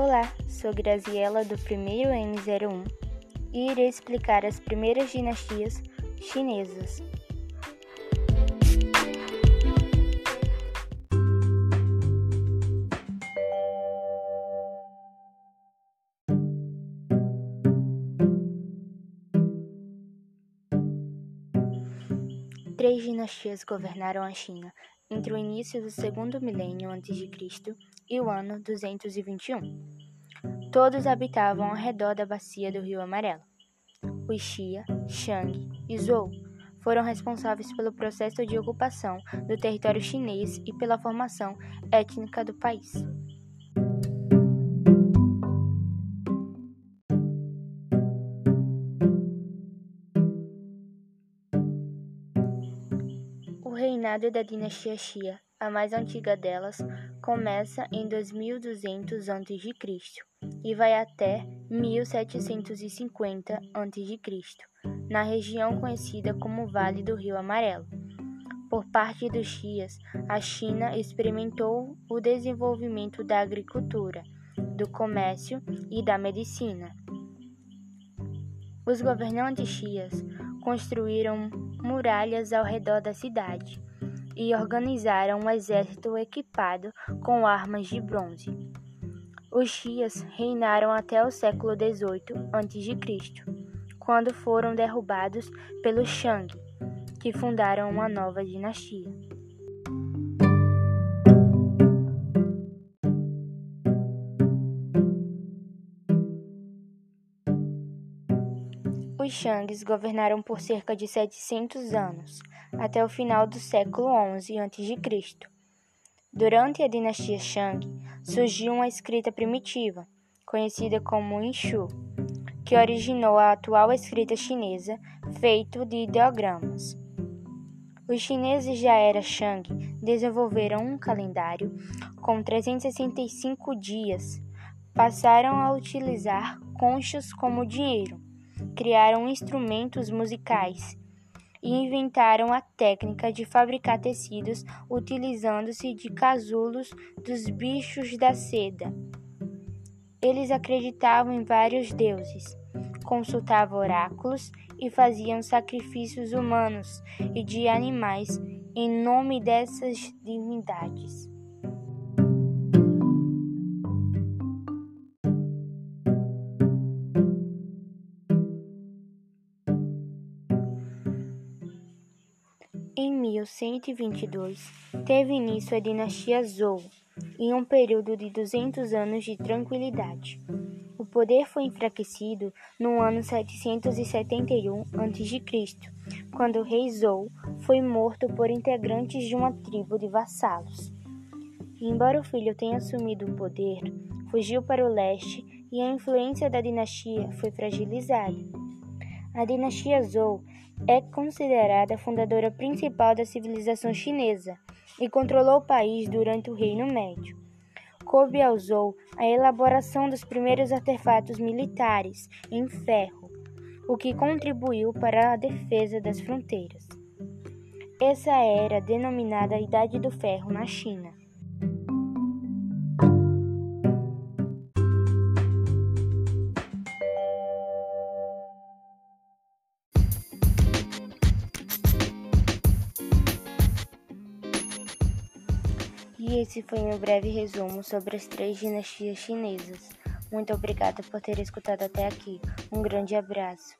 Olá, sou Graziela do primeiro M01 e irei explicar as primeiras dinastias chinesas. Três dinastias governaram a China entre o início do segundo milênio a.C. e o ano 221. Todos habitavam ao redor da bacia do Rio Amarelo. Os Xia, Shang e Zhou foram responsáveis pelo processo de ocupação do território chinês e pela formação étnica do país. Reinado da dinastia Xia, a mais antiga delas, começa em 2200 a.C. e vai até 1750 a.C., na região conhecida como Vale do Rio Amarelo. Por parte dos Xias, a China experimentou o desenvolvimento da agricultura, do comércio e da medicina. Os governantes Xias construíram muralhas ao redor da cidade e organizaram um exército equipado com armas de bronze. Os Xias reinaram até o século XVIII a.C., quando foram derrubados pelos Shang, que fundaram uma nova dinastia. Os Shangs governaram por cerca de 700 anos, até o final do século XI a.C. Durante a dinastia Shang, surgiu uma escrita primitiva, conhecida como Inshu, que originou a atual escrita chinesa, feito de ideogramas. Os chineses da era Shang desenvolveram um calendário com 365 dias. Passaram a utilizar conchas como dinheiro, criaram instrumentos musicais e inventaram a técnica de fabricar tecidos utilizando-se de casulos dos bichos da seda. Eles acreditavam em vários deuses, consultavam oráculos e faziam sacrifícios humanos e de animais em nome dessas divindades. Em 1122, teve início a dinastia Zhou, em um período de 200 anos de tranquilidade. O poder foi enfraquecido no ano 771 a.C., quando o rei Zhou foi morto por integrantes de uma tribo de vassalos. embora o filho tenha assumido o poder, fugiu para o leste e a influência da dinastia foi fragilizada. A dinastia Zhou é considerada a fundadora principal da civilização chinesa e controlou o país durante o Reino Médio. Coube ao Zhou a elaboração dos primeiros artefatos militares em ferro, o que contribuiu para a defesa das fronteiras. Essa era denominada a Idade do Ferro na China. E esse foi meu breve resumo sobre as três dinastias chinesas. Muito obrigada por ter escutado até aqui. Um grande abraço.